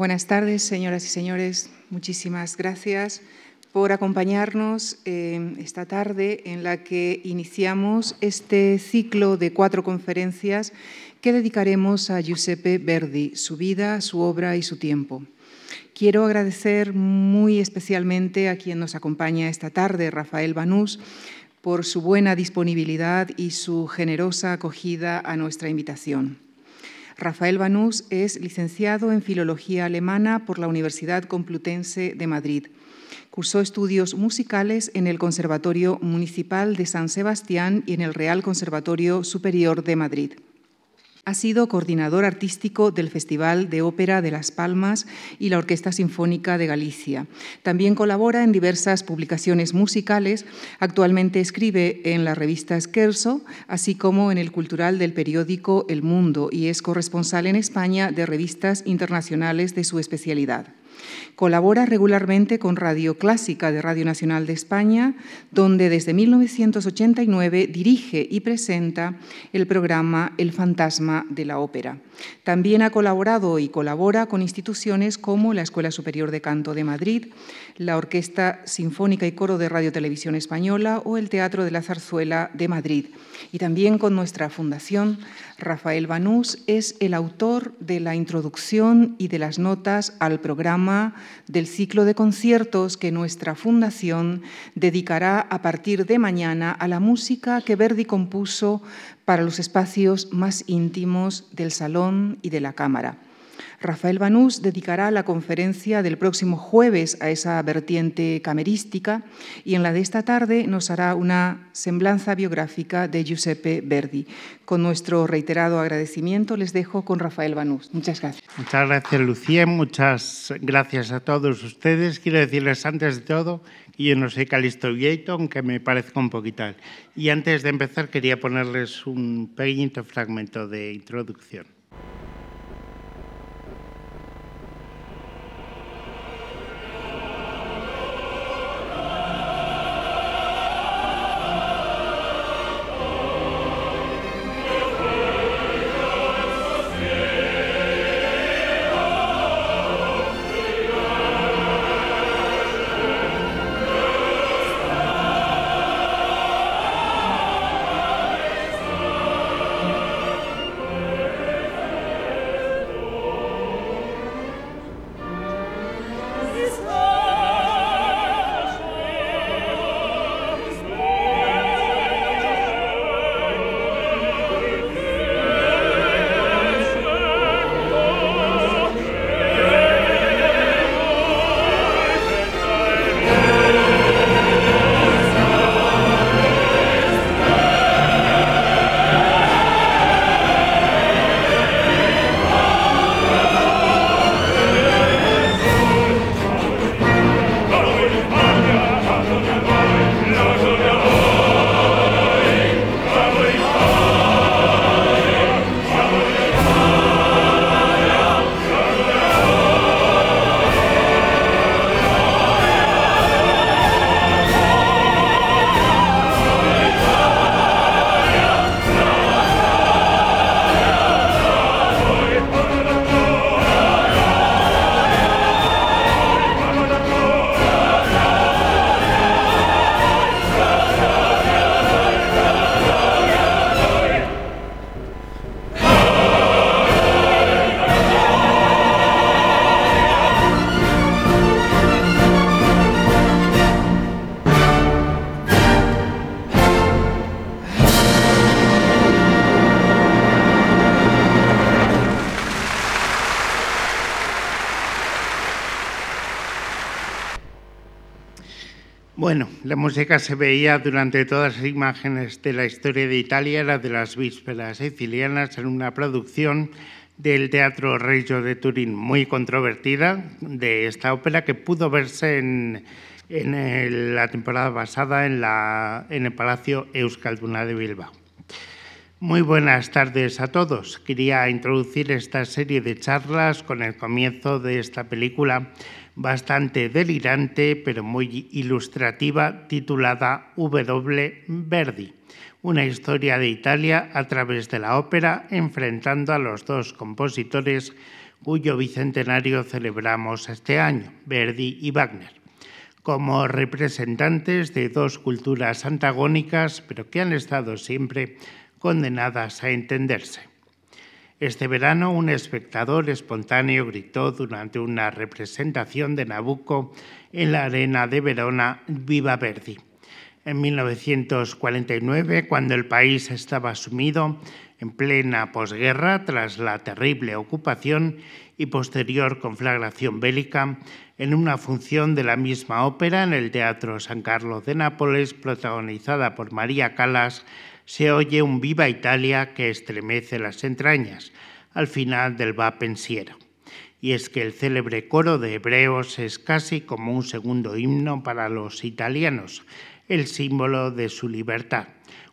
Buenas tardes, señoras y señores. Muchísimas gracias por acompañarnos eh, esta tarde en la que iniciamos este ciclo de cuatro conferencias que dedicaremos a Giuseppe Verdi, su vida, su obra y su tiempo. Quiero agradecer muy especialmente a quien nos acompaña esta tarde, Rafael Banús, por su buena disponibilidad y su generosa acogida a nuestra invitación. Rafael Banús es licenciado en Filología Alemana por la Universidad Complutense de Madrid. Cursó estudios musicales en el Conservatorio Municipal de San Sebastián y en el Real Conservatorio Superior de Madrid. Ha sido coordinador artístico del Festival de Ópera de Las Palmas y la Orquesta Sinfónica de Galicia. También colabora en diversas publicaciones musicales. Actualmente escribe en la revista Scherzo, así como en el cultural del periódico El Mundo y es corresponsal en España de revistas internacionales de su especialidad. Colabora regularmente con Radio Clásica de Radio Nacional de España, donde desde 1989 dirige y presenta el programa El Fantasma de la Ópera. También ha colaborado y colabora con instituciones como la Escuela Superior de Canto de Madrid, la Orquesta Sinfónica y Coro de Radio Televisión Española o el Teatro de la Zarzuela de Madrid. Y también con nuestra fundación, Rafael Banús es el autor de la introducción y de las notas al programa del ciclo de conciertos que nuestra fundación dedicará a partir de mañana a la música que Verdi compuso para los espacios más íntimos del salón y de la cámara. Rafael Banús dedicará la conferencia del próximo jueves a esa vertiente camerística y en la de esta tarde nos hará una semblanza biográfica de Giuseppe Verdi. Con nuestro reiterado agradecimiento les dejo con Rafael Banús. Muchas gracias. Muchas gracias, Lucía. Muchas gracias a todos ustedes. Quiero decirles antes de todo que yo no soy Calisto Vieito, aunque me parezca un poquito. Y antes de empezar quería ponerles un pequeñito fragmento de introducción. La música se veía durante todas las imágenes de la historia de Italia, la de las vísperas sicilianas, en una producción del Teatro Reggio de Turín, muy controvertida, de esta ópera que pudo verse en, la temporada pasada en, en el Palacio Euskalduna de Bilbao. Muy buenas tardes a todos. Quería introducir esta serie de charlas con el comienzo de esta película bastante delirante pero muy ilustrativa titulada W. Verdi, una historia de Italia a través de la ópera enfrentando a los dos compositores cuyo bicentenario celebramos este año, Verdi y Wagner, como representantes de dos culturas antagónicas, pero que han estado siempre condenadas a entenderse. Este verano un espectador espontáneo gritó durante una representación de Nabucco en la arena de Verona Viva Verdi. En 1949, cuando el país estaba sumido en plena posguerra tras la terrible ocupación y posterior conflagración bélica, en una función de la misma ópera en el Teatro San Carlos de Nápoles, protagonizada por María Calas, se oye un Viva Italia que estremece las entrañas al final del va pensiero. Y es que el célebre coro de hebreos es casi como un segundo himno para los italianos, el símbolo de su libertad,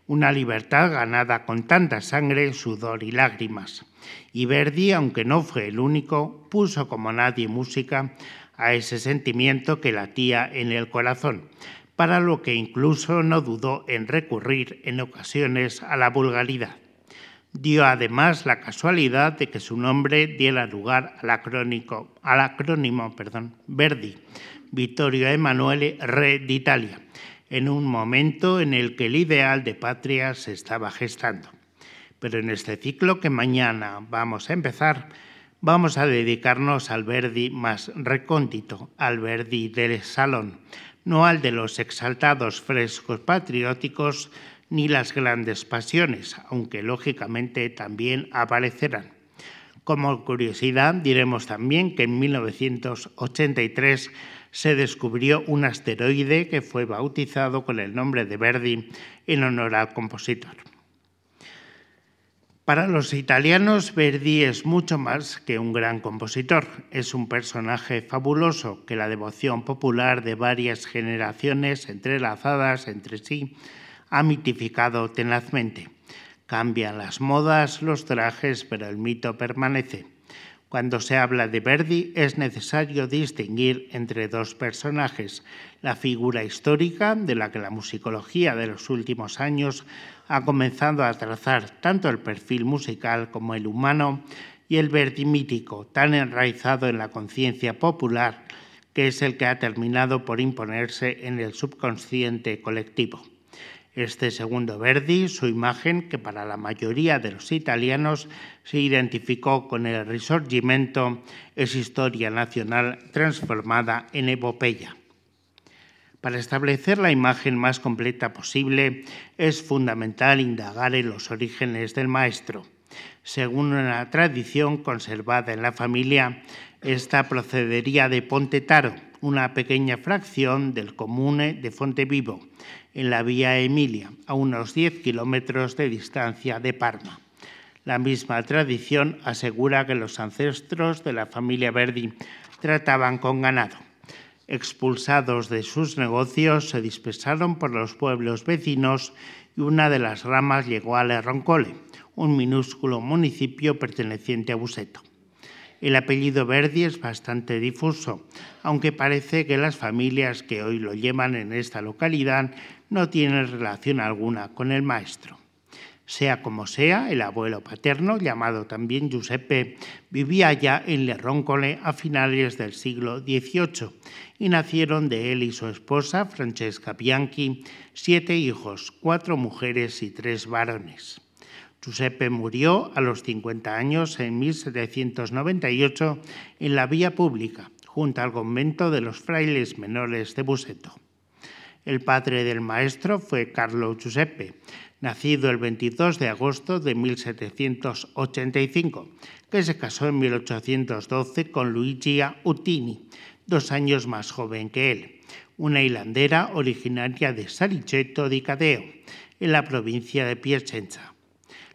una libertad ganada con tanta sangre, sudor y lágrimas. Y Verdi, aunque no fue el único, puso como nadie música a ese sentimiento que latía en el corazón, para lo que incluso no dudó en recurrir en ocasiones a la vulgaridad. Dio además la casualidad de que su nombre diera lugar al, acrónimo Verdi, Vittorio Emanuele, Re d'Italia, en un momento en el que el ideal de patria se estaba gestando. Pero en este ciclo que mañana vamos a empezar, vamos a dedicarnos al Verdi más recóndito, al Verdi del salón, no al de los exaltados frescos patrióticos ni las grandes pasiones, aunque lógicamente también aparecerán. Como curiosidad, diremos también que en 1983 se descubrió un asteroide que fue bautizado con el nombre de Verdi en honor al compositor. Para los italianos, Verdi es mucho más que un gran compositor. Es un personaje fabuloso que la devoción popular de varias generaciones entrelazadas entre sí ha mitificado tenazmente. Cambian las modas, los trajes, pero el mito permanece. Cuando se habla de Verdi es necesario distinguir entre dos personajes, la figura histórica de la que la musicología de los últimos años ha comenzado a trazar tanto el perfil musical como el humano y el Verdi mítico, tan enraizado en la conciencia popular que es el que ha terminado por imponerse en el subconsciente colectivo. Este segundo Verdi, su imagen, que para la mayoría de los italianos se identificó con el Risorgimento, es historia nacional transformada en epopeya. Para establecer la imagen más completa posible, es fundamental indagar en los orígenes del maestro. Según una tradición conservada en la familia, esta procedería de Pontetaro, una pequeña fracción del comune de Fontevivo, en la vía Emilia, a unos 10 kilómetros de distancia de Parma. La misma tradición asegura que los ancestros de la familia Verdi trataban con ganado. Expulsados de sus negocios, se dispersaron por los pueblos vecinos y una de las ramas llegó a Le Roncole, un minúsculo municipio perteneciente a Buseto. El apellido Verdi es bastante difuso, aunque parece que las familias que hoy lo llevan en esta localidad no tienen relación alguna con el maestro. Sea como sea, el abuelo paterno, llamado también Giuseppe, vivía ya en Le Roncole a finales del siglo XVIII y nacieron de él y su esposa, Francesca Bianchi, siete hijos, cuatro mujeres y tres varones. Giuseppe murió a los 50 años en 1798 en la vía pública, junto al convento de los frailes menores de Buseto. El padre del maestro fue Carlo Giuseppe, nacido el 22 de agosto de 1785, que se casó en 1812 con Luigia Utini, dos años más joven que él, una hilandera originaria de Saliceto di Cadeo, en la provincia de Piacenza.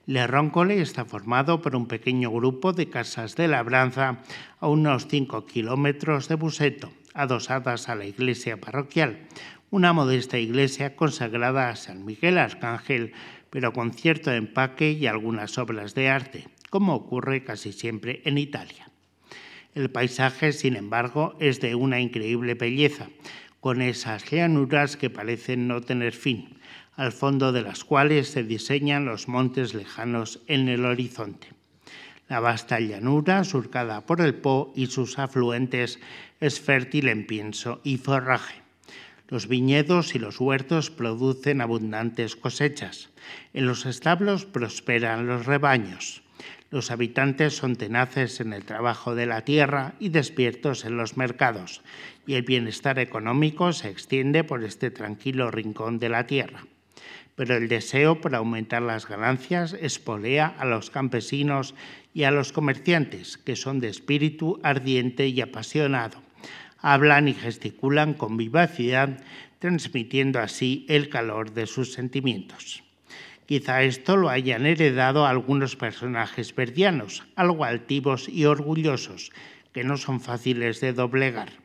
Le Roncole está formado por un pequeño grupo de casas de labranza a unos 5 kilómetros de Buseto, adosadas a la iglesia parroquial, una modesta iglesia consagrada a San Miguel Arcángel, pero con cierto empaque y algunas obras de arte, como ocurre casi siempre en Italia. El paisaje, sin embargo, es de una increíble belleza, con esas llanuras que parecen no tener fin, al fondo de las cuales se diseñan los montes lejanos en el horizonte. La vasta llanura, surcada por el Po y sus afluentes, es fértil en pienso y forraje. Los viñedos y los huertos producen abundantes cosechas. En los establos prosperan los rebaños. Los habitantes son tenaces en el trabajo de la tierra y despiertos en los mercados, y el bienestar económico se extiende por este tranquilo rincón de la tierra. Pero el deseo por aumentar las ganancias espolea a los campesinos y a los comerciantes, que son de espíritu ardiente y apasionado. Hablan y gesticulan con vivacidad, transmitiendo así el calor de sus sentimientos. Quizá esto lo hayan heredado algunos personajes verdianos, algo altivos y orgullosos, que no son fáciles de doblegar.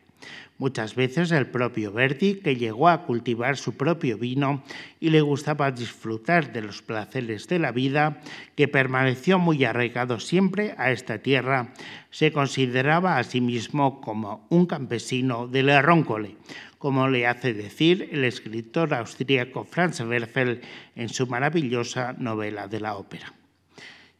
Muchas veces el propio Verdi, que llegó a cultivar su propio vino y le gustaba disfrutar de los placeres de la vida, que permaneció muy arraigado siempre a esta tierra, se consideraba a sí mismo como un campesino de la Róncole, como le hace decir el escritor austríaco Franz Werfel en su maravillosa novela de la ópera.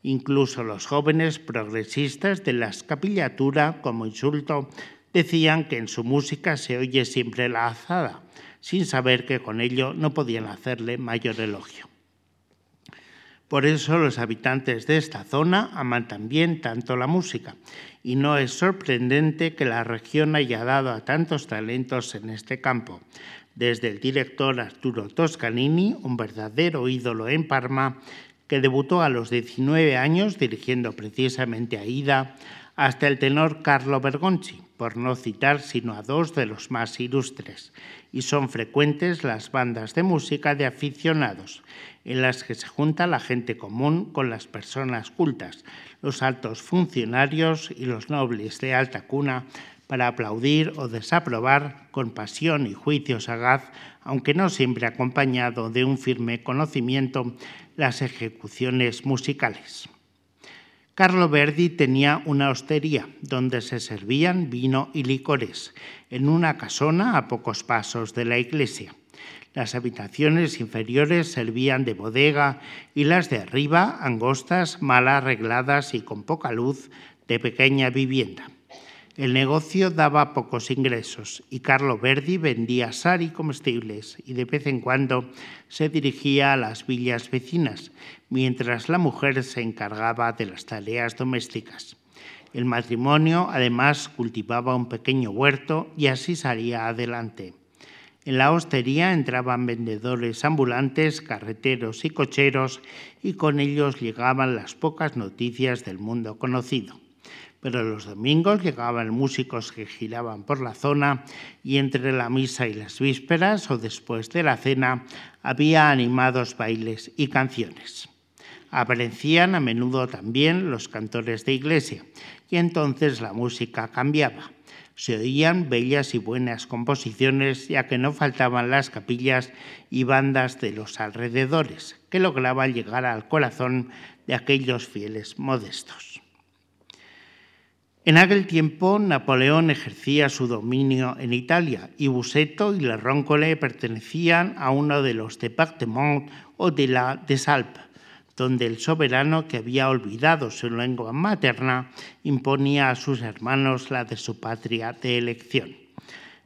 Incluso los jóvenes progresistas de la escapillatura, como insulto, decían que en su música se oye siempre la azada, sin saber que con ello no podían hacerle mayor elogio. Por eso los habitantes de esta zona aman también tanto la música y no es sorprendente que la región haya dado a tantos talentos en este campo, desde el director Arturo Toscanini, un verdadero ídolo en Parma, que debutó a los 19 años dirigiendo precisamente a Ida, hasta el tenor Carlo Bergonzi, por no citar sino a dos de los más ilustres, y son frecuentes las bandas de música de aficionados, en las que se junta la gente común con las personas cultas, los altos funcionarios y los nobles de alta cuna, para aplaudir o desaprobar con pasión y juicio sagaz, aunque no siempre acompañado de un firme conocimiento, las ejecuciones musicales. Carlo Verdi tenía una hostería donde se servían vino y licores, en una casona a pocos pasos de la iglesia. Las habitaciones inferiores servían de bodega y las de arriba, angostas, mal arregladas y con poca luz, de pequeña vivienda. El negocio daba pocos ingresos y Carlo Verdi vendía sal y comestibles y de vez en cuando se dirigía a las villas vecinas, mientras la mujer se encargaba de las tareas domésticas. El matrimonio además cultivaba un pequeño huerto y así salía adelante. En la hostería entraban vendedores ambulantes, carreteros y cocheros y con ellos llegaban las pocas noticias del mundo conocido pero los domingos llegaban músicos que giraban por la zona y entre la misa y las vísperas o después de la cena había animados bailes y canciones. Aparecían a menudo también los cantores de iglesia y entonces la música cambiaba. Se oían bellas y buenas composiciones, ya que no faltaban las capillas y bandas de los alrededores, que lograban llegar al corazón de aquellos fieles modestos. En aquel tiempo Napoleón ejercía su dominio en Italia y Buseto y la Roncole pertenecían a uno de los départements o de la Desalpes, donde el soberano que había olvidado su lengua materna imponía a sus hermanos la de su patria de elección.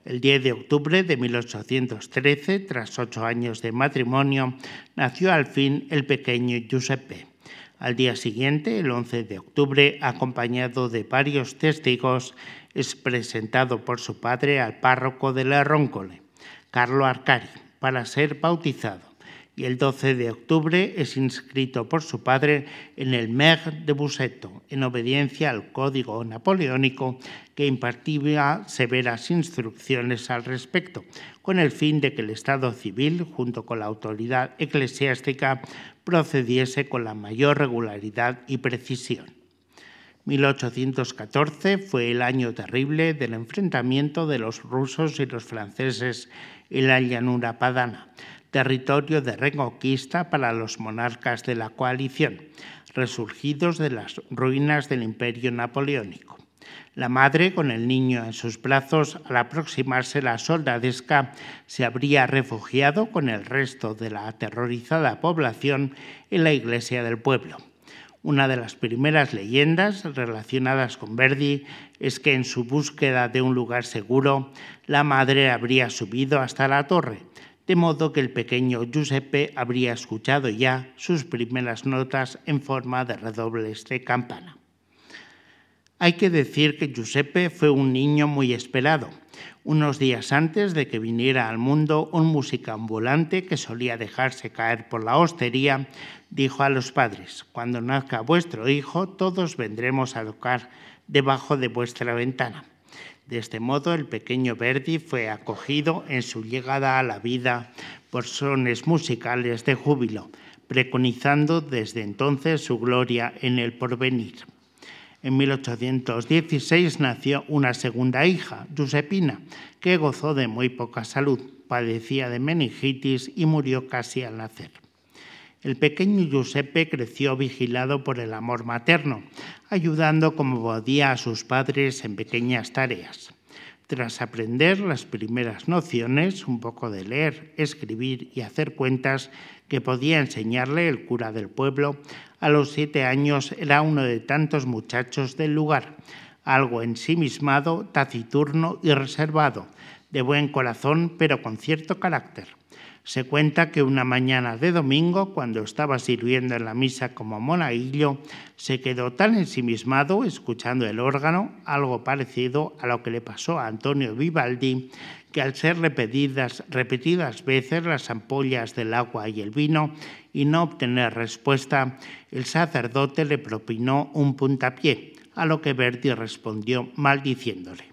El 10 de octubre de 1813, tras ocho años de matrimonio, nació al fin el pequeño Giuseppe. Al día siguiente, el 11 de octubre, acompañado de varios testigos, es presentado por su padre al párroco de la Roncole, Carlo Arcari, para ser bautizado y el 12 de octubre es inscrito por su padre en el Mer de Buseto, en obediencia al código napoleónico que impartía severas instrucciones al respecto, con el fin de que el Estado civil, junto con la autoridad eclesiástica, procediese con la mayor regularidad y precisión. 1814 fue el año terrible del enfrentamiento de los rusos y los franceses en la llanura padana, territorio de reconquista para los monarcas de la coalición, resurgidos de las ruinas del imperio napoleónico. La madre, con el niño en sus brazos, al aproximarse la soldadesca, se habría refugiado con el resto de la aterrorizada población en la iglesia del pueblo. Una de las primeras leyendas relacionadas con Verdi es que en su búsqueda de un lugar seguro, la madre habría subido hasta la torre, de modo que el pequeño Giuseppe habría escuchado ya sus primeras notas en forma de redobles de campana. Hay que decir que Giuseppe fue un niño muy esperado. Unos días antes de que viniera al mundo, un músico ambulante que solía dejarse caer por la hostería dijo a los padres, cuando nazca vuestro hijo, todos vendremos a tocar debajo de vuestra ventana. De este modo, el pequeño Verdi fue acogido en su llegada a la vida por sones musicales de júbilo, preconizando desde entonces su gloria en el porvenir. En 1816 nació una segunda hija, Giuseppina, que gozó de muy poca salud, padecía de meningitis y murió casi al nacer. El pequeño Giuseppe creció vigilado por el amor materno, ayudando como podía a sus padres en pequeñas tareas. Tras aprender las primeras nociones, un poco de leer, escribir y hacer cuentas que podía enseñarle el cura del pueblo, a los siete años era uno de tantos muchachos del lugar, algo ensimismado, taciturno y reservado, de buen corazón pero con cierto carácter. Se cuenta que una mañana de domingo, cuando estaba sirviendo en la misa como monaguillo, se quedó tan ensimismado escuchando el órgano, algo parecido a lo que le pasó a Antonio Vivaldi, que al ser repetidas, repetidas veces las ampollas del agua y el vino y no obtener respuesta, el sacerdote le propinó un puntapié, a lo que Verdi respondió maldiciéndole.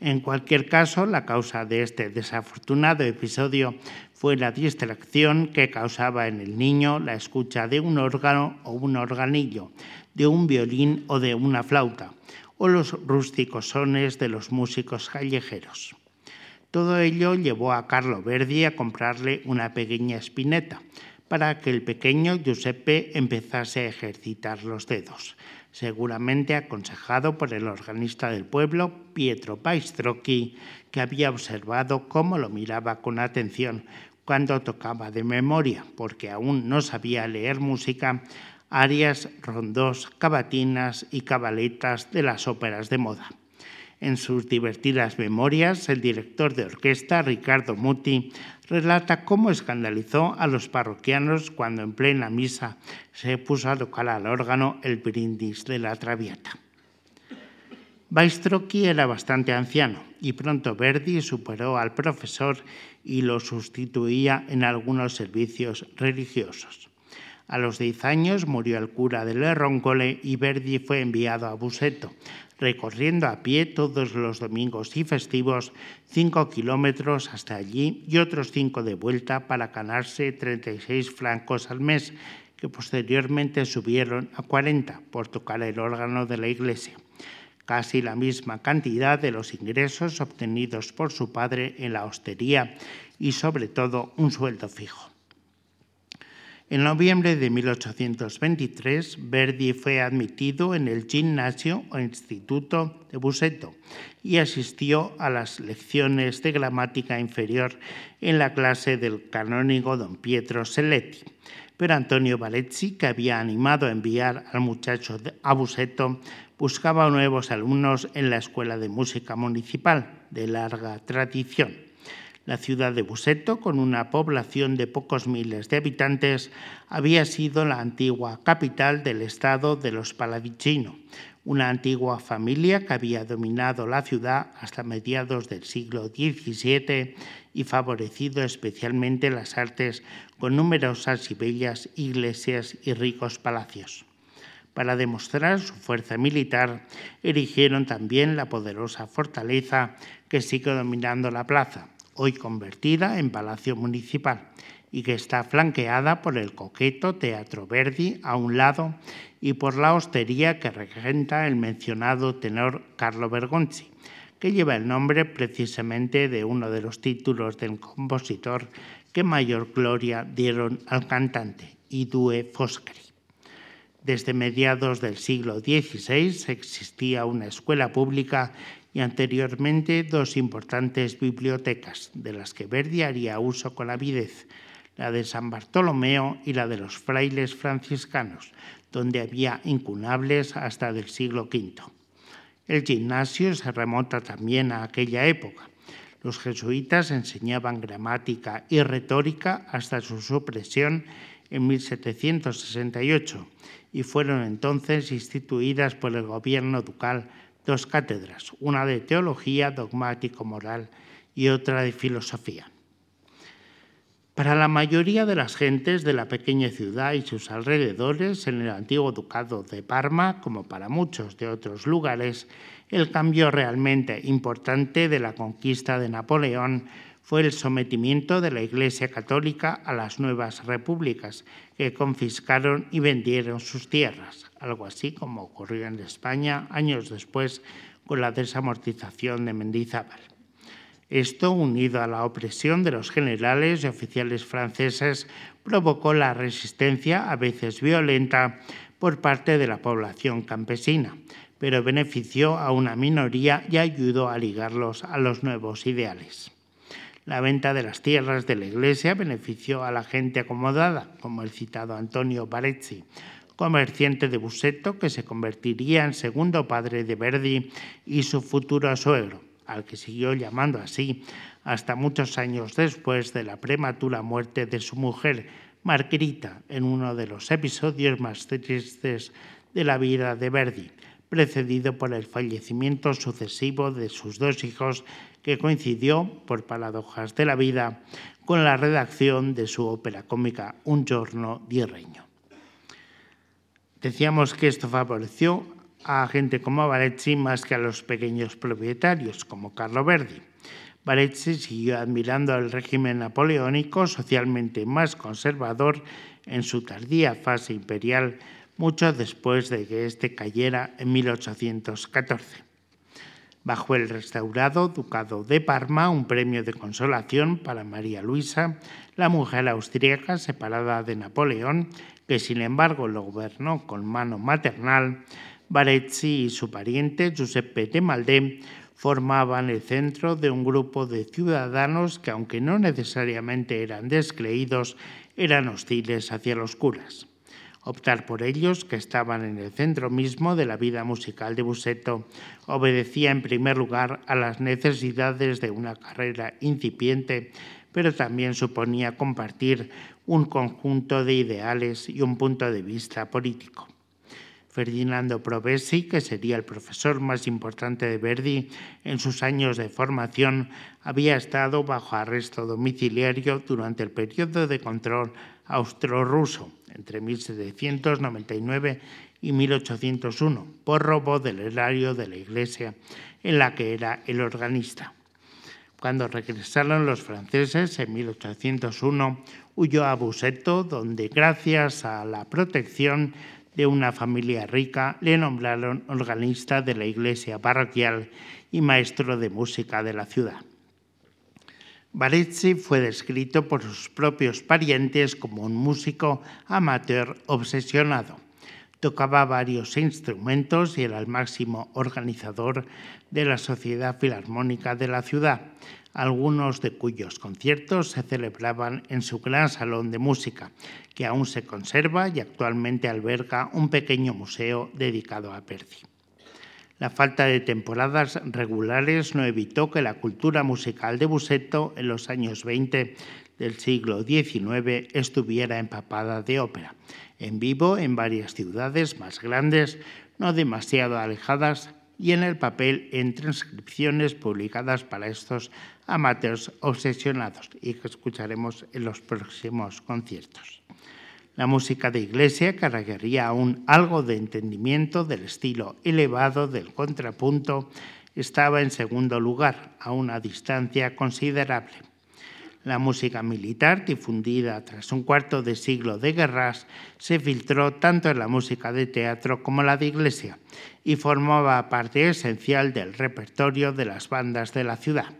En cualquier caso, la causa de este desafortunado episodio fue la distracción que causaba en el niño la escucha de un órgano o un organillo, de un violín o de una flauta, o los rústicos sones de los músicos callejeros. Todo ello llevó a Carlo Verdi a comprarle una pequeña espineta para que el pequeño Giuseppe empezase a ejercitar los dedos, seguramente aconsejado por el organista del pueblo, Pietro Paistrocchi, que había observado cómo lo miraba con atención cuando tocaba de memoria, porque aún no sabía leer música, arias, rondos, cavatinas y cabaletas de las óperas de moda. En sus divertidas memorias, el director de orquesta, Ricardo Muti, relata cómo escandalizó a los parroquianos cuando en plena misa se puso a tocar al órgano el brindis de la Traviata. Baistrocchi era bastante anciano y pronto Verdi superó al profesor y lo sustituía en algunos servicios religiosos. A los 10 años murió el cura de Roncole y Verdi fue enviado a Buseto, recorriendo a pie todos los domingos y festivos cinco kilómetros hasta allí y otros cinco de vuelta para ganarse 36 francos al mes, que posteriormente subieron a 40 por tocar el órgano de la iglesia, casi la misma cantidad de los ingresos obtenidos por su padre en la hostería y sobre todo un sueldo fijo. En noviembre de 1823, Verdi fue admitido en el gimnasio o instituto de Buseto y asistió a las lecciones de gramática inferior en la clase del canónigo don Pietro Seletti. Pero Antonio Valezzi, que había animado a enviar al muchacho a Buseto, buscaba nuevos alumnos en la Escuela de Música Municipal, de larga tradición. La ciudad de Buseto, con una población de pocos miles de habitantes, había sido la antigua capital del estado de los Palavicino, una antigua familia que había dominado la ciudad hasta mediados del siglo XVII y favorecido especialmente las artes con numerosas y bellas iglesias y ricos palacios. Para demostrar su fuerza militar, erigieron también la poderosa fortaleza que sigue dominando la plaza, hoy convertida en Palacio Municipal y que está flanqueada por el coqueto Teatro Verdi a un lado y por la hostería que regenta el mencionado tenor Carlo Bergonzi, que lleva el nombre precisamente de uno de los títulos del compositor que mayor gloria dieron al cantante, Idue Foscari. Desde mediados del siglo XVI existía una escuela pública y anteriormente dos importantes bibliotecas, de las que Verdi haría uso con avidez, la de San Bartolomeo y la de los frailes franciscanos, donde había incunables hasta del siglo V. El gimnasio se remonta también a aquella época. Los jesuitas enseñaban gramática y retórica hasta su supresión en 1768 y fueron entonces instituidas por el gobierno ducal dos cátedras, una de teología dogmático-moral y otra de filosofía. Para la mayoría de las gentes de la pequeña ciudad y sus alrededores, en el antiguo ducado de Parma, como para muchos de otros lugares, el cambio realmente importante de la conquista de Napoleón fue el sometimiento de la Iglesia Católica a las nuevas repúblicas, que confiscaron y vendieron sus tierras, algo así como ocurrió en España años después con la desamortización de Mendizábal. Esto, unido a la opresión de los generales y oficiales franceses, provocó la resistencia, a veces violenta, por parte de la población campesina, pero benefició a una minoría y ayudó a ligarlos a los nuevos ideales. La venta de las tierras de la Iglesia benefició a la gente acomodada, como el citado Antonio Barezzi, comerciante de Buseto que se convertiría en segundo padre de Verdi y su futuro suegro al que siguió llamando así hasta muchos años después de la prematura muerte de su mujer, Margarita, en uno de los episodios más tristes de la vida de Verdi, precedido por el fallecimiento sucesivo de sus dos hijos, que coincidió, por paradojas de la vida, con la redacción de su ópera cómica Un giorno di regno. Decíamos que esto favoreció a gente como Barezzi más que a los pequeños propietarios, como Carlo Verdi. Barezzi siguió admirando al régimen napoleónico, socialmente más conservador, en su tardía fase imperial, mucho después de que éste cayera en 1814. Bajo el restaurado Ducado de Parma, un premio de consolación para María Luisa, la mujer austríaca separada de Napoleón, que sin embargo lo gobernó con mano maternal, Barezzi y su pariente Giuseppe de Maldé formaban el centro de un grupo de ciudadanos que, aunque no necesariamente eran descreídos, eran hostiles hacia los curas. Optar por ellos, que estaban en el centro mismo de la vida musical de Buseto, obedecía en primer lugar a las necesidades de una carrera incipiente, pero también suponía compartir un conjunto de ideales y un punto de vista político. Ferdinando Provesi, que sería el profesor más importante de Verdi en sus años de formación, había estado bajo arresto domiciliario durante el periodo de control austro-ruso entre 1799 y 1801 por robo del erario de la iglesia en la que era el organista. Cuando regresaron los franceses en 1801, huyó a Buseto, donde gracias a la protección de una familia rica, le nombraron organista de la iglesia parroquial y maestro de música de la ciudad. Barezzi fue descrito por sus propios parientes como un músico amateur obsesionado. Tocaba varios instrumentos y era el máximo organizador de la Sociedad Filarmónica de la ciudad, algunos de cuyos conciertos se celebraban en su gran salón de música, que aún se conserva y actualmente alberga un pequeño museo dedicado a Percy. La falta de temporadas regulares no evitó que la cultura musical de Buseto en los años 20 del siglo XIX estuviera empapada de ópera, en vivo en varias ciudades más grandes, no demasiado alejadas, y en el papel en transcripciones publicadas para estos amateurs obsesionados y que escucharemos en los próximos conciertos. La música de iglesia cargaría aún algo de entendimiento del estilo elevado del contrapunto estaba en segundo lugar, a una distancia considerable. La música militar, difundida tras un cuarto de siglo de guerras, se filtró tanto en la música de teatro como la de iglesia y formaba parte esencial del repertorio de las bandas de la ciudad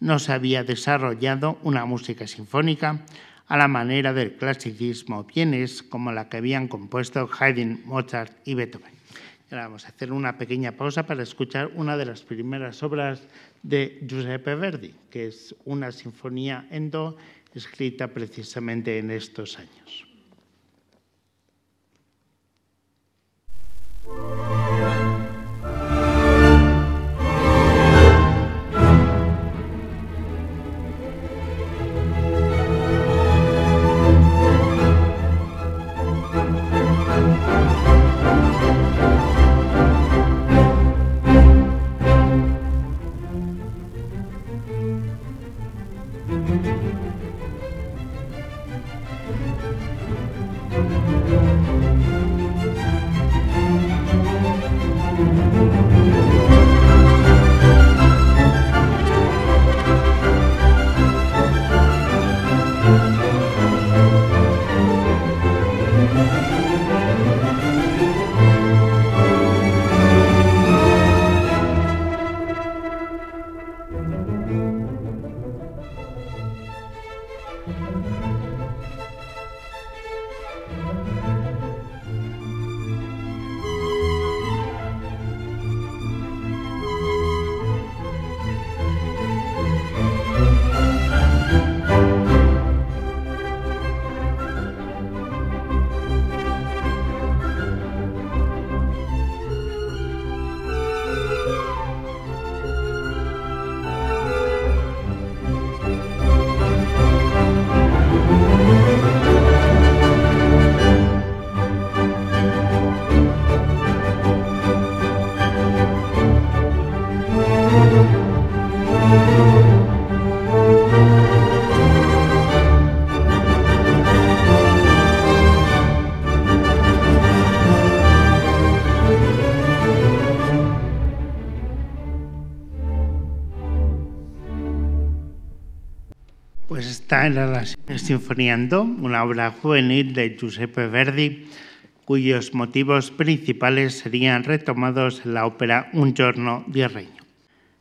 no se había desarrollado una música sinfónica a la manera del clasicismo vienes como la que habían compuesto Haydn, Mozart y Beethoven. Vamos a hacer una pequeña pausa para escuchar una de las primeras obras de Giuseppe Verdi, que es una sinfonía en do escrita precisamente en estos años. Era la Sinfonía una obra juvenil de Giuseppe Verdi, cuyos motivos principales serían retomados en la ópera Un giorno di regno.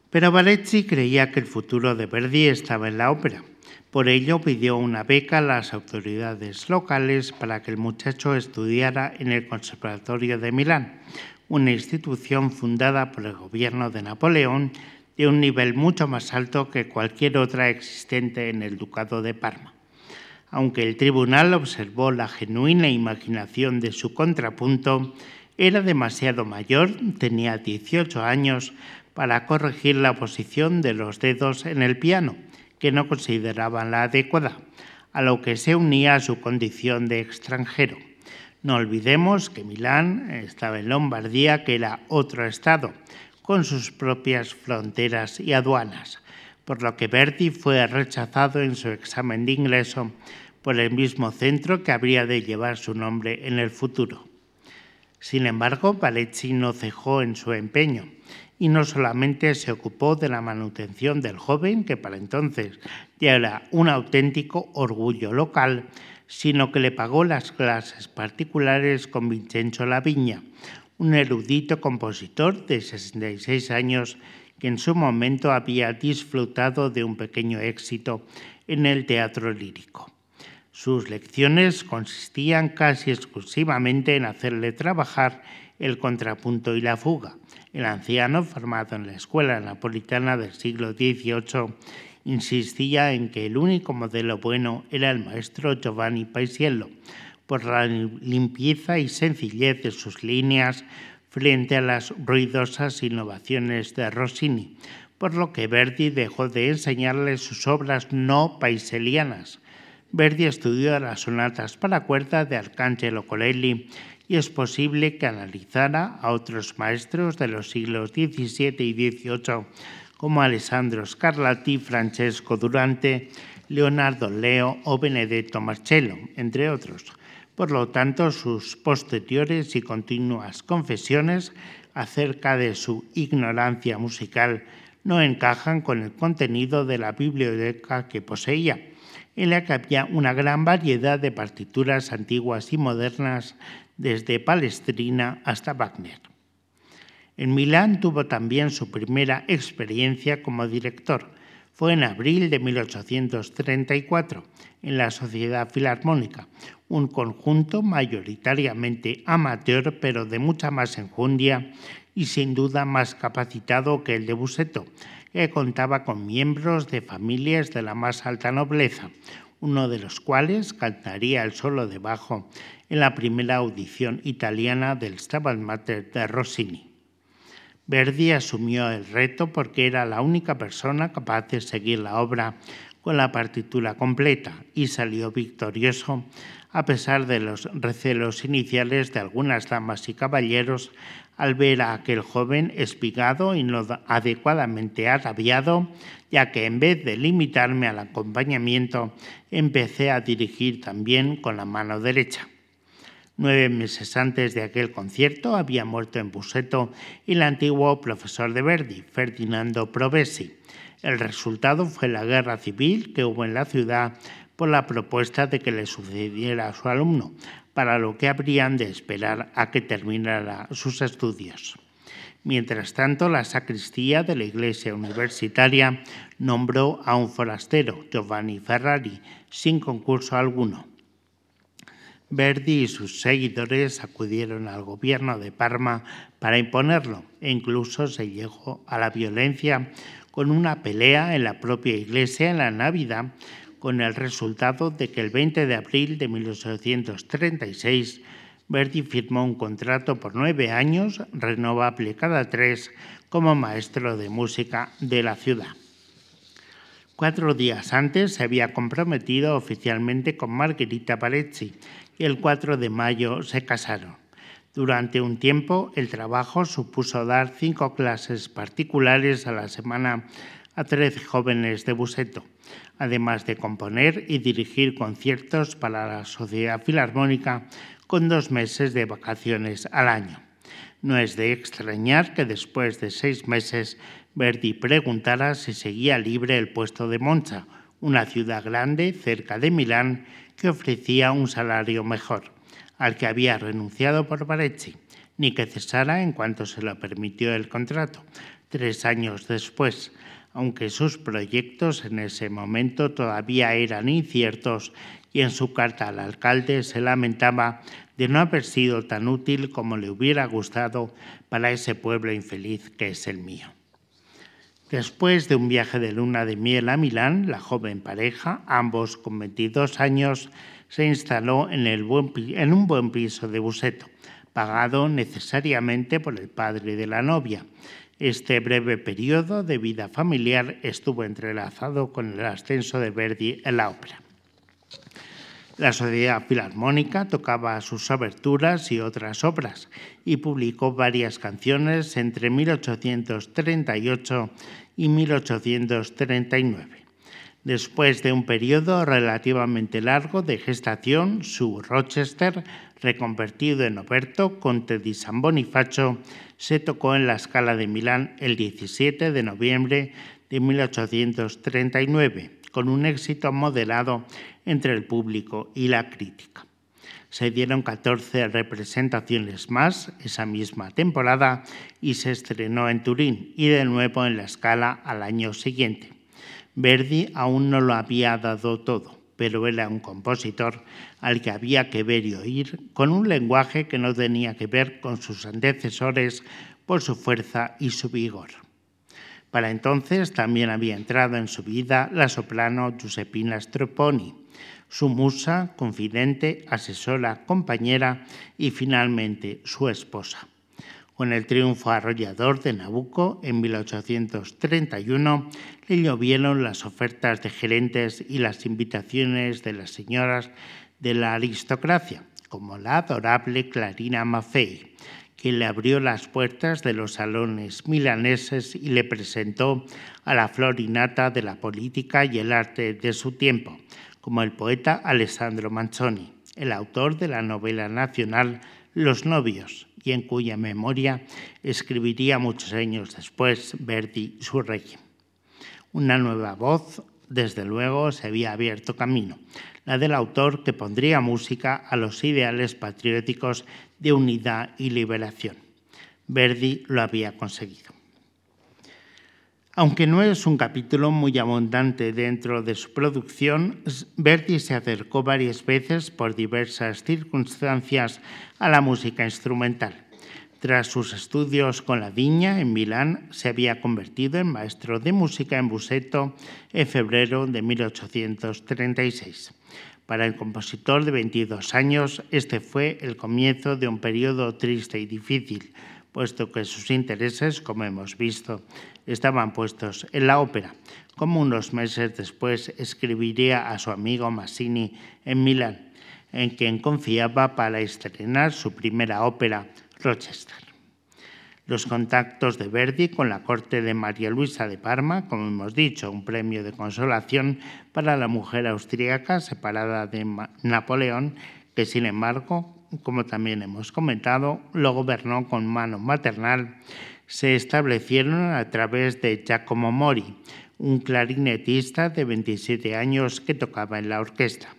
Pero Valecci creía que el futuro de Verdi estaba en la ópera. Por ello pidió una beca a las autoridades locales para que el muchacho estudiara en el Conservatorio de Milán, una institución fundada por el gobierno de Napoleón de un nivel mucho más alto que cualquier otra existente en el Ducado de Parma. Aunque el tribunal observó la genuina imaginación de su contrapunto, era demasiado mayor, tenía 18 años, para corregir la posición de los dedos en el piano, que no consideraban la adecuada, a lo que se unía su condición de extranjero. No olvidemos que Milán estaba en Lombardía, que era otro estado, con sus propias fronteras y aduanas, por lo que Berti fue rechazado en su examen de ingreso por el mismo centro que habría de llevar su nombre en el futuro. Sin embargo, Valecci no cejó en su empeño y no solamente se ocupó de la manutención del joven, que para entonces ya era un auténtico orgullo local, sino que le pagó las clases particulares con Vincenzo Laviña, un erudito compositor de 66 años que en su momento había disfrutado de un pequeño éxito en el teatro lírico. Sus lecciones consistían casi exclusivamente en hacerle trabajar el contrapunto y la fuga. El anciano, formado en la escuela napolitana del siglo XVIII, insistía en que el único modelo bueno era el maestro Giovanni Paisiello, por la limpieza y sencillez de sus líneas frente a las ruidosas innovaciones de Rossini, por lo que Verdi dejó de enseñarle sus obras no paiselianas. Verdi estudió las sonatas para cuerda de Arcangelo Colelli y es posible que analizara a otros maestros de los siglos XVII y XVIII como Alessandro Scarlatti, Francesco Durante, Leonardo Leo o Benedetto Marcello, entre otros. Por lo tanto, sus posteriores y continuas confesiones acerca de su ignorancia musical no encajan con el contenido de la biblioteca que poseía, en la que había una gran variedad de partituras antiguas y modernas desde Palestrina hasta Wagner. En Milán tuvo también su primera experiencia como director. Fue en abril de 1834 en la Sociedad Filarmónica, un conjunto mayoritariamente amateur, pero de mucha más enjundia y sin duda más capacitado que el de Buseto, que contaba con miembros de familias de la más alta nobleza, uno de los cuales cantaría el solo de bajo en la primera audición italiana del Stabat Mater de Rossini. Verdi asumió el reto porque era la única persona capaz de seguir la obra con la partitura completa y salió victorioso a pesar de los recelos iniciales de algunas damas y caballeros al ver a aquel joven espigado y no adecuadamente ataviado, ya que en vez de limitarme al acompañamiento, empecé a dirigir también con la mano derecha. Nueve meses antes de aquel concierto había muerto en Buseto el antiguo profesor de Verdi, Ferdinando Provesi. El resultado fue la guerra civil que hubo en la ciudad por la propuesta de que le sucediera a su alumno, para lo que habrían de esperar a que terminara sus estudios. Mientras tanto, la sacristía de la iglesia universitaria nombró a un forastero, Giovanni Ferrari, sin concurso alguno. Verdi y sus seguidores acudieron al gobierno de Parma para imponerlo e incluso se llegó a la violencia con una pelea en la propia iglesia en la Navidad, con el resultado de que el 20 de abril de 1836 Verdi firmó un contrato por nueve años, renovable cada tres, como maestro de música de la ciudad. Cuatro días antes se había comprometido oficialmente con Margherita Parezzi y el 4 de mayo se casaron. Durante un tiempo el trabajo supuso dar cinco clases particulares a la semana a 13 jóvenes de Buseto, además de componer y dirigir conciertos para la Sociedad Filarmónica con dos meses de vacaciones al año. No es de extrañar que después de seis meses Verdi preguntara si seguía libre el puesto de Monza, una ciudad grande cerca de Milán que ofrecía un salario mejor, al que había renunciado por Parecci, ni que cesara en cuanto se lo permitió el contrato, tres años después, aunque sus proyectos en ese momento todavía eran inciertos y en su carta al alcalde se lamentaba de no haber sido tan útil como le hubiera gustado para ese pueblo infeliz que es el mío. Después de un viaje de luna de miel a Milán, la joven pareja, ambos con 22 años, se instaló en, un buen piso de Buseto, pagado necesariamente por el padre de la novia, este breve periodo de vida familiar estuvo entrelazado con el ascenso de Verdi en la ópera. La Sociedad Filarmónica tocaba sus aberturas y otras obras y publicó varias canciones entre 1838 y 1839. Después de un periodo relativamente largo de gestación, su Rochester, reconvertido en Oberto, conde di San Bonifacio, se tocó en la Scala de Milán el 17 de noviembre de 1839, con un éxito moderado entre el público y la crítica. Se dieron 14 representaciones más esa misma temporada y se estrenó en Turín y de nuevo en la Scala al año siguiente. Verdi aún no lo había dado todo, pero era un compositor al que había que ver y oír con un lenguaje que no tenía que ver con sus antecesores por su fuerza y su vigor. Para entonces también había entrado en su vida la soprano Giuseppina Stroponi, su musa, confidente, asesora, compañera y finalmente su esposa. Con el triunfo arrollador de Nabucco en 1831, le llovieron las ofertas de gerentes y las invitaciones de las señoras de la aristocracia, como la adorable Clarina Maffei, que le abrió las puertas de los salones milaneses y le presentó a la florinata de la política y el arte de su tiempo, como el poeta Alessandro Manzoni, el autor de la novela nacional Los novios, y en cuya memoria escribiría muchos años después Verdi su régimen. Una nueva voz, desde luego, se había abierto camino, la del autor que pondría música a los ideales patrióticos de unidad y liberación. Verdi lo había conseguido. Aunque no es un capítulo muy abundante dentro de su producción, Verdi se acercó varias veces por diversas circunstancias a la música instrumental. Tras sus estudios con la Viña en Milán, se había convertido en maestro de música en Buseto en febrero de 1836. Para el compositor de 22 años, este fue el comienzo de un periodo triste y difícil, puesto que sus intereses, como hemos visto, estaban puestos en la ópera, como unos meses después escribiría a su amigo Massini en Milán, en quien confiaba para estrenar su primera ópera, Rochester. Los contactos de Verdi con la corte de María Luisa de Parma, como hemos dicho, un premio de consolación para la mujer austríaca separada de Napoleón, que sin embargo, como también hemos comentado, lo gobernó con mano maternal, se establecieron a través de Giacomo Mori, un clarinetista de 27 años que tocaba en la orquesta.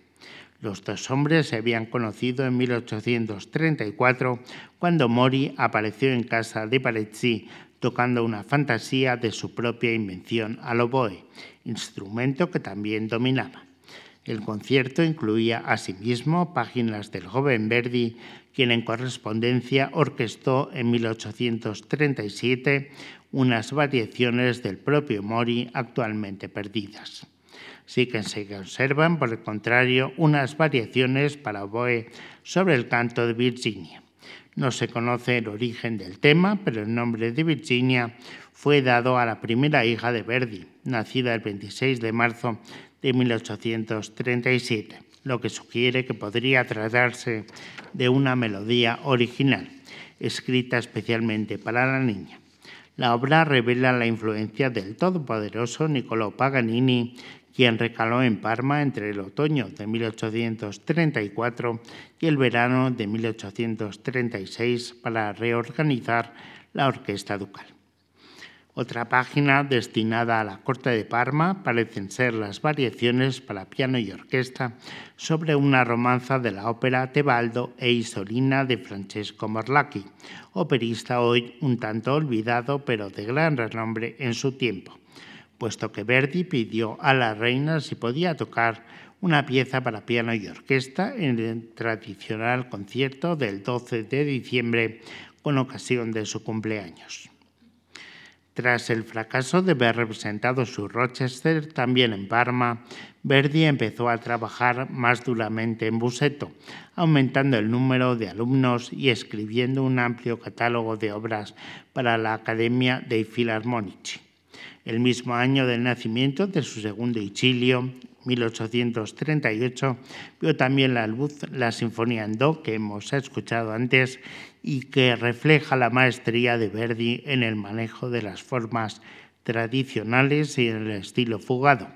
Los dos hombres se habían conocido en 1834 cuando Mori apareció en casa de Parezzi tocando una fantasía de su propia invención al oboe, instrumento que también dominaba. El concierto incluía asimismo páginas del joven Verdi, quien en correspondencia orquestó en 1837 unas variaciones del propio Mori actualmente perdidas sí que se conservan, por el contrario, unas variaciones para oboe sobre el canto de Virginia. No se conoce el origen del tema, pero el nombre de Virginia fue dado a la primera hija de Verdi, nacida el 26 de marzo de 1837, lo que sugiere que podría tratarse de una melodía original, escrita especialmente para la niña. La obra revela la influencia del todopoderoso Niccolò Paganini quien recaló en Parma entre el otoño de 1834 y el verano de 1836 para reorganizar la orquesta ducal. Otra página destinada a la corte de Parma parecen ser las variaciones para piano y orquesta sobre una romanza de la ópera Tebaldo e Isolina de Francesco Morlacchi, operista hoy un tanto olvidado pero de gran renombre en su tiempo puesto que Verdi pidió a la reina si podía tocar una pieza para piano y orquesta en el tradicional concierto del 12 de diciembre con ocasión de su cumpleaños. Tras el fracaso de haber representado su Rochester también en Parma, Verdi empezó a trabajar más duramente en Buseto, aumentando el número de alumnos y escribiendo un amplio catálogo de obras para la Academia dei Filarmonici. El mismo año del nacimiento de su segundo Ichilio, 1838, vio también la luz la Sinfonía en Do que hemos escuchado antes y que refleja la maestría de Verdi en el manejo de las formas tradicionales y en el estilo fugado,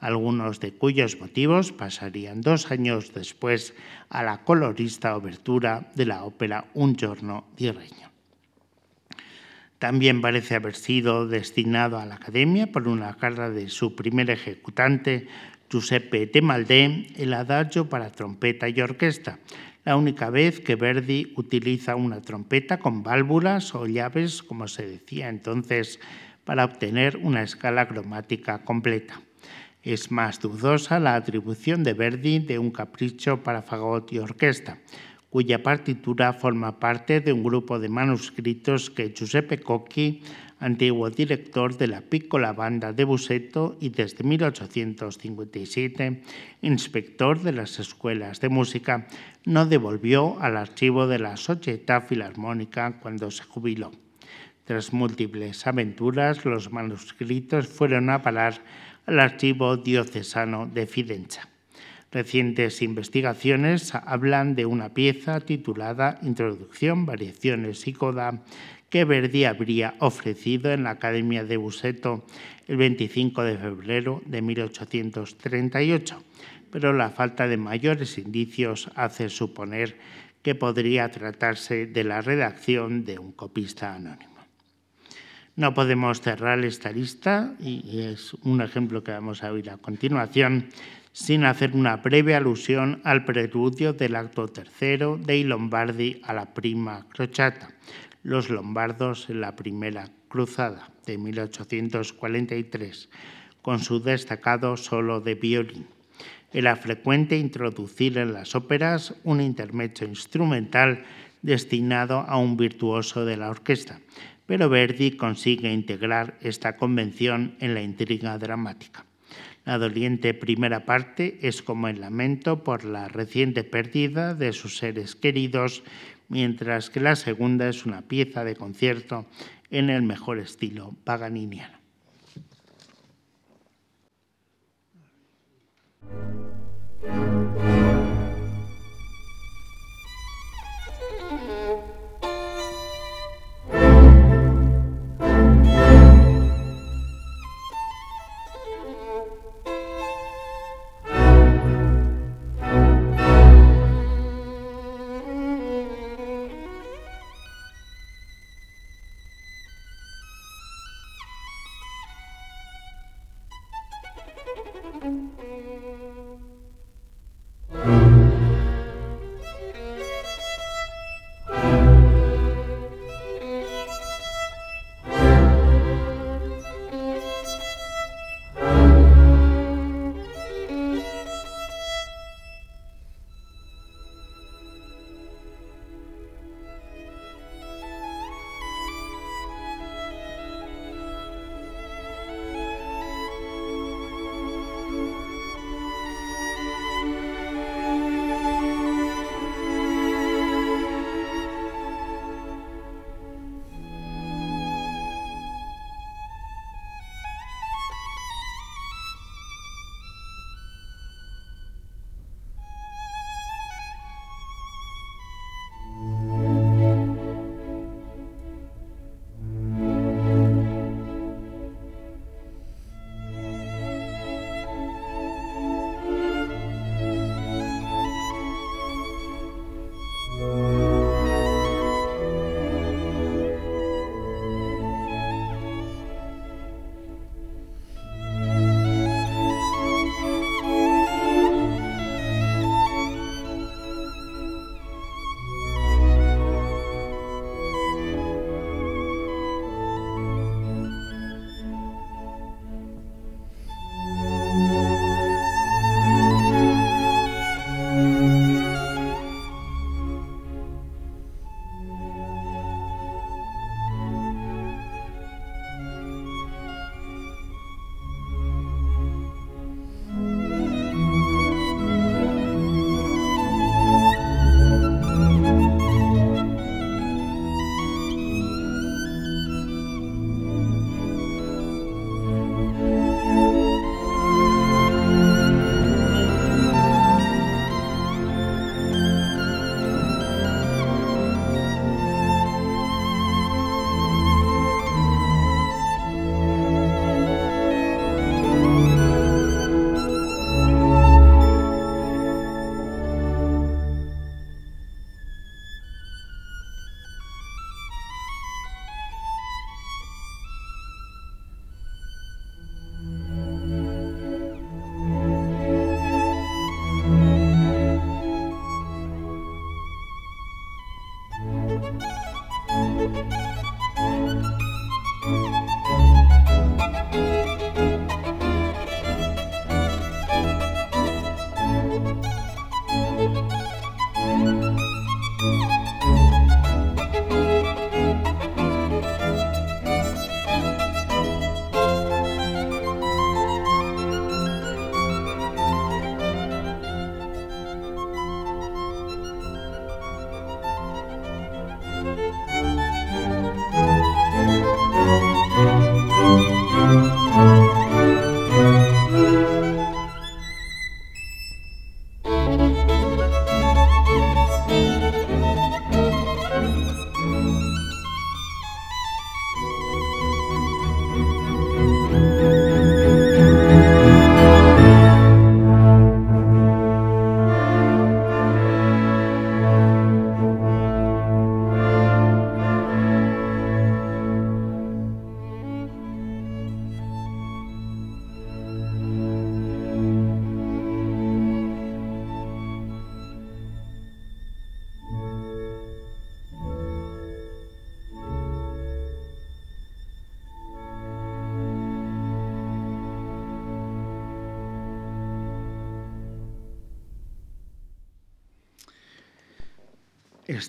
algunos de cuyos motivos pasarían dos años después a la colorista obertura de la ópera Un giorno di regno. También parece haber sido destinado a la Academia por una carta de su primer ejecutante, Giuseppe Temaldé, el adagio para trompeta y orquesta, la única vez que Verdi utiliza una trompeta con válvulas o llaves, como se decía entonces, para obtener una escala cromática completa. Es más dudosa la atribución de Verdi de un capricho para fagot y orquesta, cuya partitura forma parte de un grupo de manuscritos que Giuseppe Cocchi, antiguo director de la Piccola Banda de Buseto y desde 1857 inspector de las escuelas de música, no devolvió al archivo de la Società Filarmónica cuando se jubiló. Tras múltiples aventuras, los manuscritos fueron a parar al archivo diocesano de Fidenza. Recientes investigaciones hablan de una pieza titulada Introducción, Variaciones y Coda que Verdi habría ofrecido en la Academia de Buseto el 25 de febrero de 1838, pero la falta de mayores indicios hace suponer que podría tratarse de la redacción de un copista anónimo. No podemos cerrar esta lista, y es un ejemplo que vamos a oír a continuación, sin hacer una breve alusión al preludio del acto tercero de I Lombardi a la prima crociata, los lombardos en la primera cruzada de 1843, con su destacado solo de violín. Era frecuente introducir en las óperas un intermedio instrumental destinado a un virtuoso de la orquesta, pero Verdi consigue integrar esta convención en la intriga dramática. La doliente primera parte es como el lamento por la reciente pérdida de sus seres queridos, mientras que la segunda es una pieza de concierto en el mejor estilo paganiniano.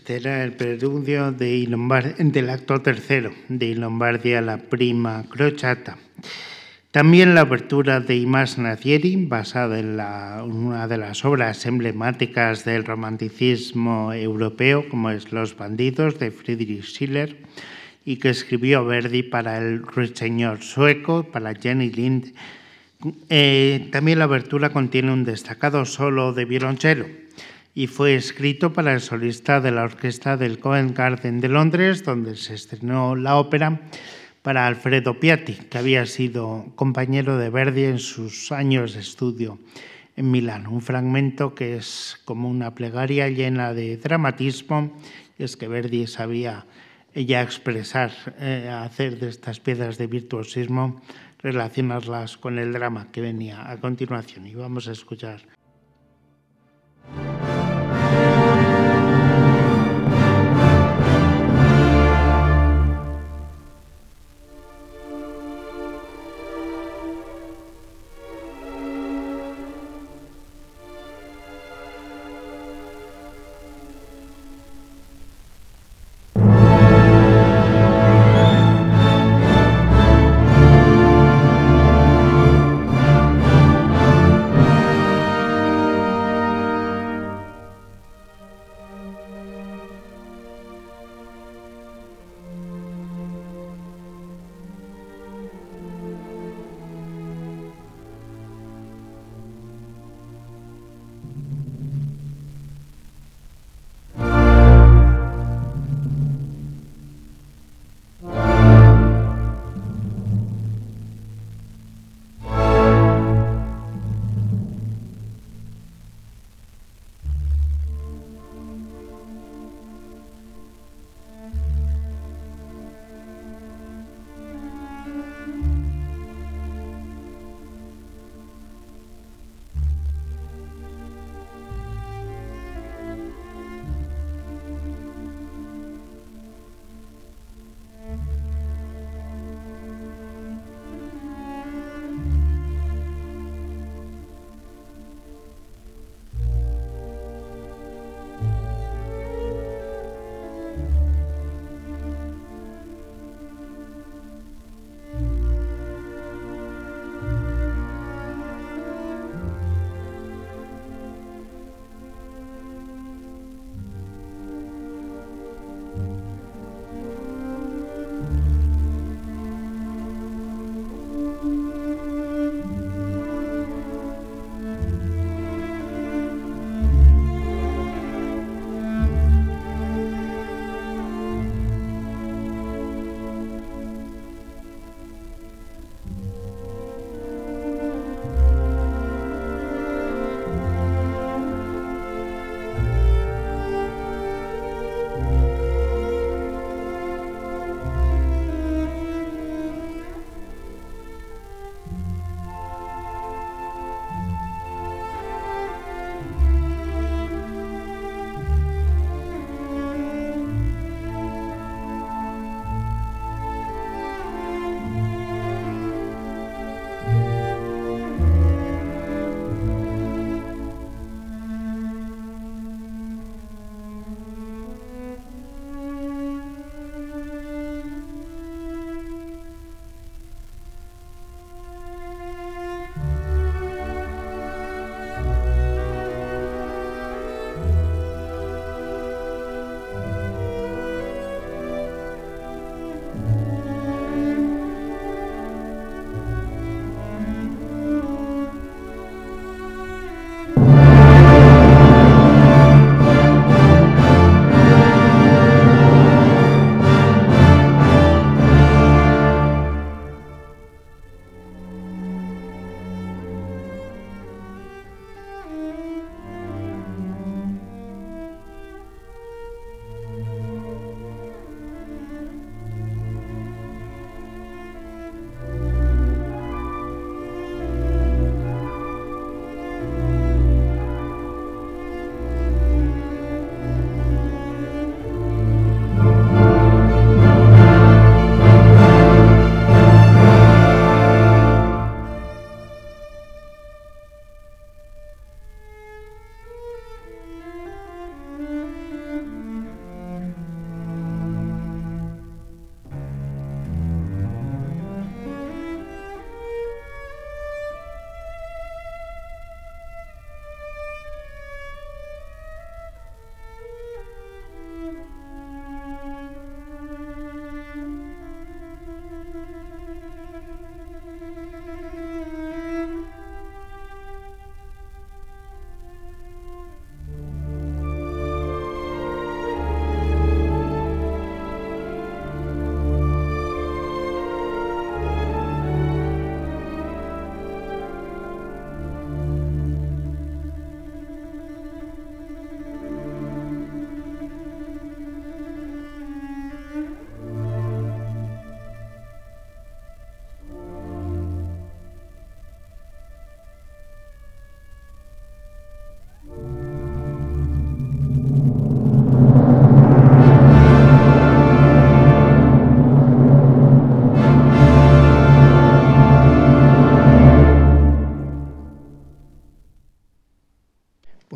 Este era el preludio de del acto tercero de Lombardia, la prima crociata. También la abertura de Imas Nazieri, basada en una de las obras emblemáticas del romanticismo europeo, como es Los bandidos, de Friedrich Schiller, y que escribió Verdi para el ruiseñor sueco, para Jenny Lind. Eh, también la abertura contiene un destacado solo de violonchelo y fue escrito para el solista de la orquesta del Covent Garden de Londres, donde se estrenó la ópera para Alfredo Piatti, que había sido compañero de Verdi en sus años de estudio en Milán. Un fragmento que es como una plegaria llena de dramatismo, y es que Verdi sabía ella expresar, eh, hacer de estas piedras de virtuosismo, relacionarlas con el drama que venía a continuación. Y vamos a escuchar.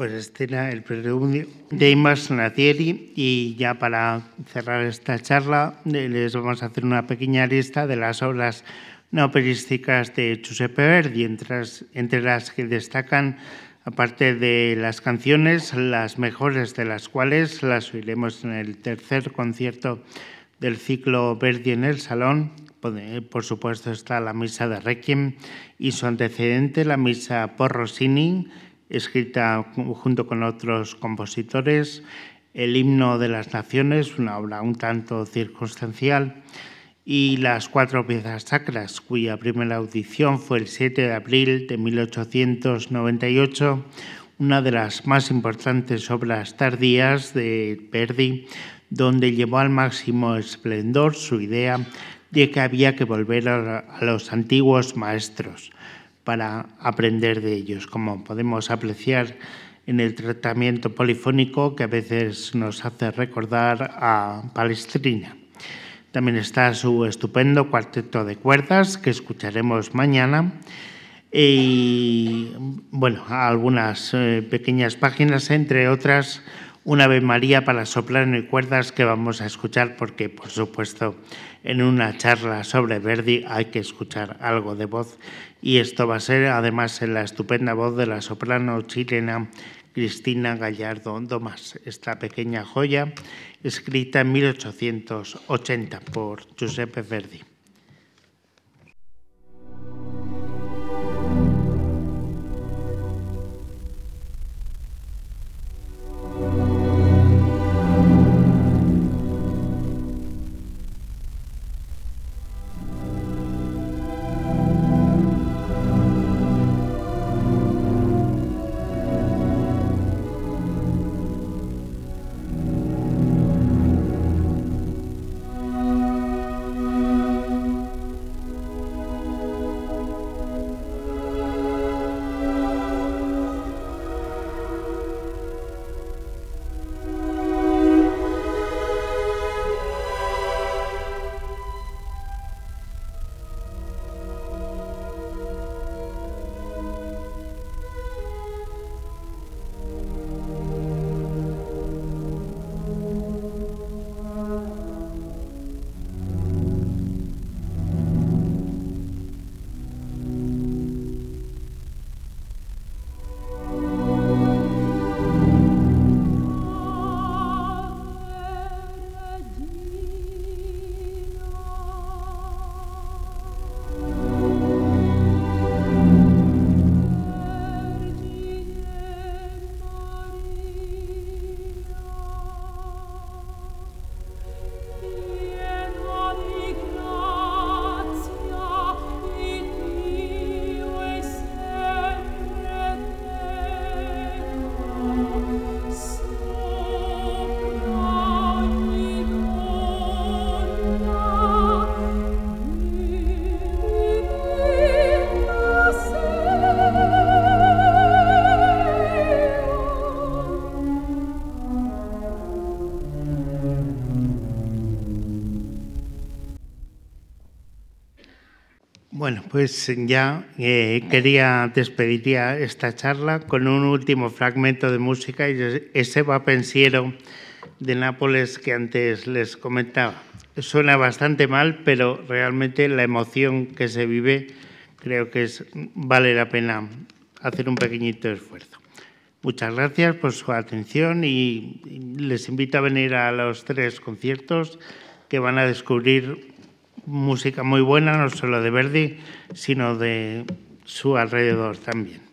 Pues el preludio de Imas Nazieri y ya para cerrar esta charla les vamos a hacer una pequeña lista de las obras operísticas de Giuseppe Verdi, entre entre las que destacan aparte de las canciones, las mejores de las cuales las oiremos en el tercer concierto del ciclo Verdi en el Salón. Por supuesto está la misa de Requiem y su antecedente, la misa por Rossini, escrita junto con otros compositores, el himno de las naciones, una obra un tanto circunstancial, y las cuatro piezas sacras, cuya primera audición fue el 7 de abril de 1898, una de las más importantes obras tardías de Verdi, donde llevó al máximo esplendor su idea de que había que volver a los antiguos maestros para aprender de ellos, como podemos apreciar en el tratamiento polifónico que a veces nos hace recordar a Palestrina. También está su estupendo cuarteto de cuerdas que escucharemos mañana y bueno, algunas eh, pequeñas páginas, entre otras una Ave María para soprano y cuerdas que vamos a escuchar porque, por supuesto, en una charla sobre Verdi hay que escuchar algo de voz y esto va a ser además en la estupenda voz de la soprano chilena Cristina Gallardo Domás, esta pequeña joya escrita en 1880 por Giuseppe Verdi. Bueno, pues ya eh, quería despedir esta charla con un último fragmento de música y ese va pensiero de Nápoles que antes les comentaba. Suena bastante mal, pero realmente la emoción que se vive creo que es, vale la pena hacer un pequeñito esfuerzo. Muchas gracias por su atención y les invito a venir a los tres conciertos que van a descubrir música muy buena, no solo de Verdi, sino de su alrededor también.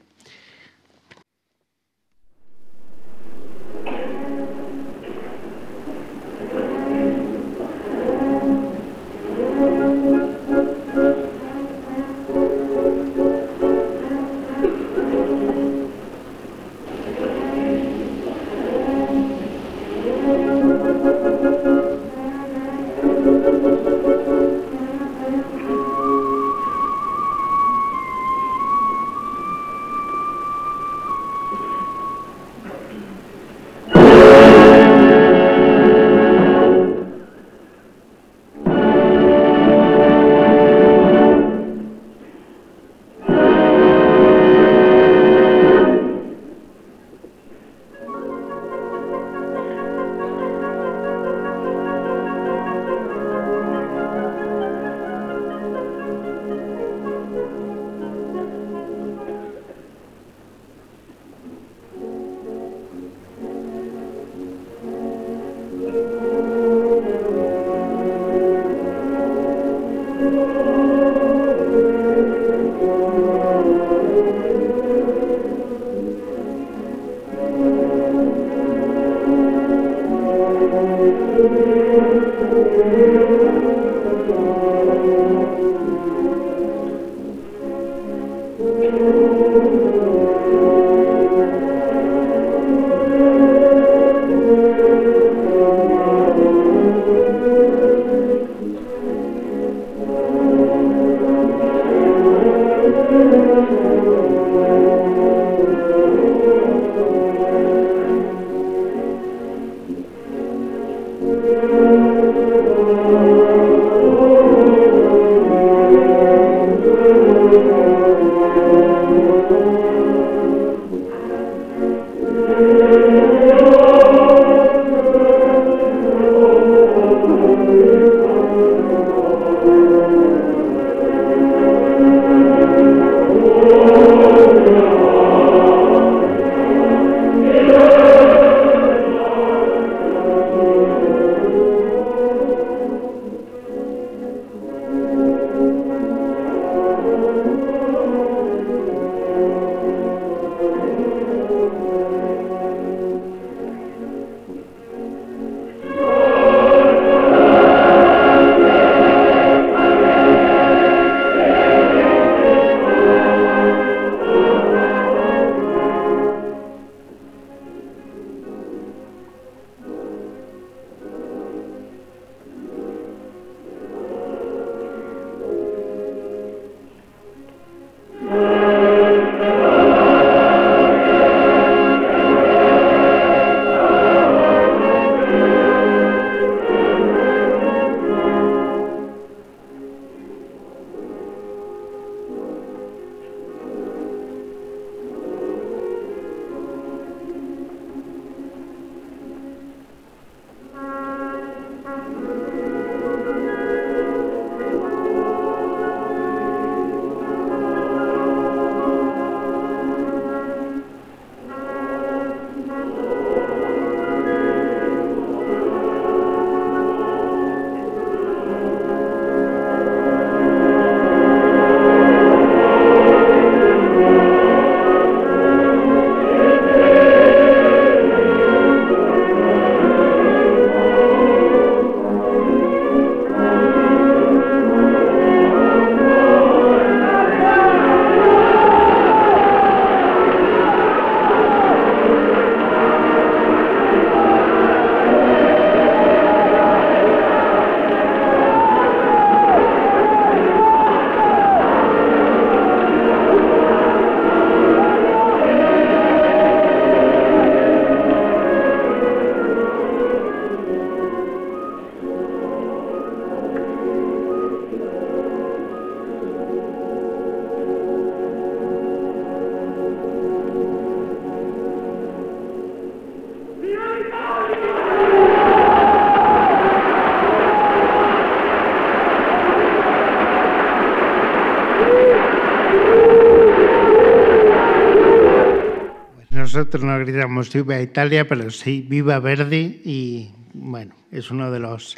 Nosotros no gritamos viva Italia, pero sí viva Verdi y bueno, es uno de los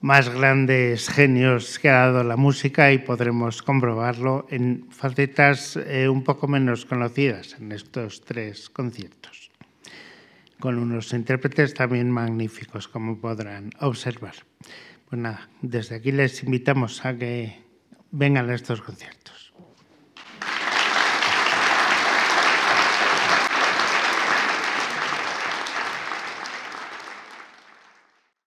más grandes genios que ha dado la música y podremos comprobarlo en facetas eh, un poco menos conocidas en estos tres conciertos, con unos intérpretes también magníficos, como podrán observar. Pues nada, desde aquí les invitamos a que vengan a estos conciertos.